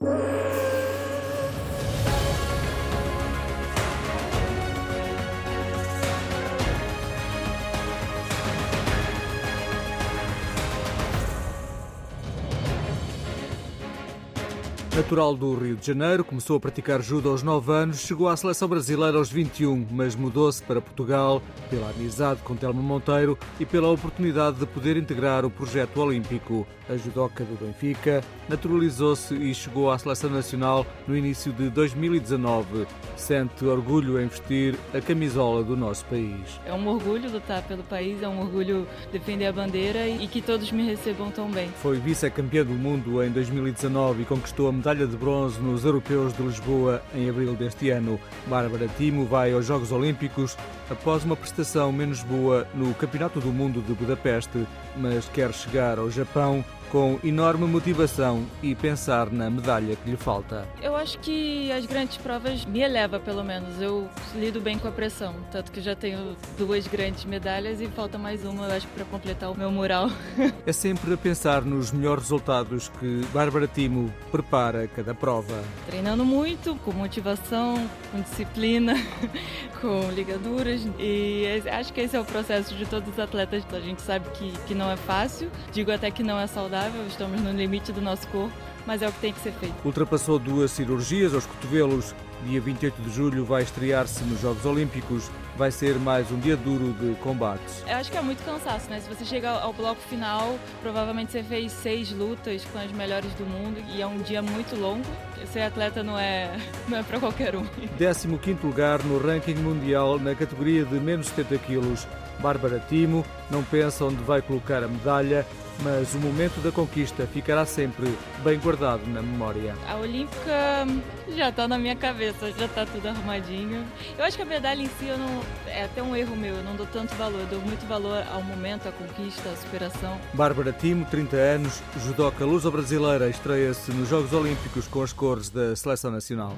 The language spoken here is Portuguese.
you Natural do Rio de Janeiro, começou a praticar judo aos 9 anos, chegou à seleção brasileira aos 21, mas mudou-se para Portugal pela amizade com Telma Monteiro e pela oportunidade de poder integrar o projeto olímpico. A judoca do Benfica naturalizou-se e chegou à seleção nacional no início de 2019. Sente orgulho em vestir a camisola do nosso país. É um orgulho lutar pelo país, é um orgulho defender a bandeira e que todos me recebam tão bem. Foi vice-campeã do mundo em 2019 e conquistou a medalha de bronze nos Europeus de Lisboa em abril deste ano. Bárbara Timo vai aos Jogos Olímpicos após uma prestação menos boa no Campeonato do Mundo de Budapeste, mas quer chegar ao Japão com enorme motivação e pensar na medalha que lhe falta. Eu acho que as grandes provas me eleva, pelo menos. Eu lido bem com a pressão, tanto que já tenho duas grandes medalhas e falta mais uma, eu acho, para completar o meu mural. É sempre a pensar nos melhores resultados que Bárbara Timo prepara cada prova. Treinando muito, com motivação, com disciplina, com ligaduras e acho que esse é o processo de todos os atletas. A gente sabe que, que não é fácil, digo até que não é saudável saudável, estamos no limite do nosso corpo, mas é o que tem que ser feito. Ultrapassou duas cirurgias aos cotovelos. Dia 28 de julho vai estrear-se nos Jogos Olímpicos. Vai ser mais um dia duro de combates. Eu acho que é muito cansaço, né? Se você chega ao bloco final, provavelmente você fez seis lutas com as melhores do mundo e é um dia muito longo. Ser atleta não é, não é para qualquer um. 15 lugar no ranking mundial na categoria de menos 70 quilos. Bárbara Timo não pensa onde vai colocar a medalha mas o momento da conquista ficará sempre bem guardado na memória. A Olímpica já está na minha cabeça, já está tudo arrumadinho. Eu acho que a medalha em si eu não, é até um erro meu, eu não dou tanto valor, eu dou muito valor ao momento, à conquista, à superação. Bárbara Timo, 30 anos, judoca luso-brasileira, estreia-se nos Jogos Olímpicos com as cores da Seleção Nacional.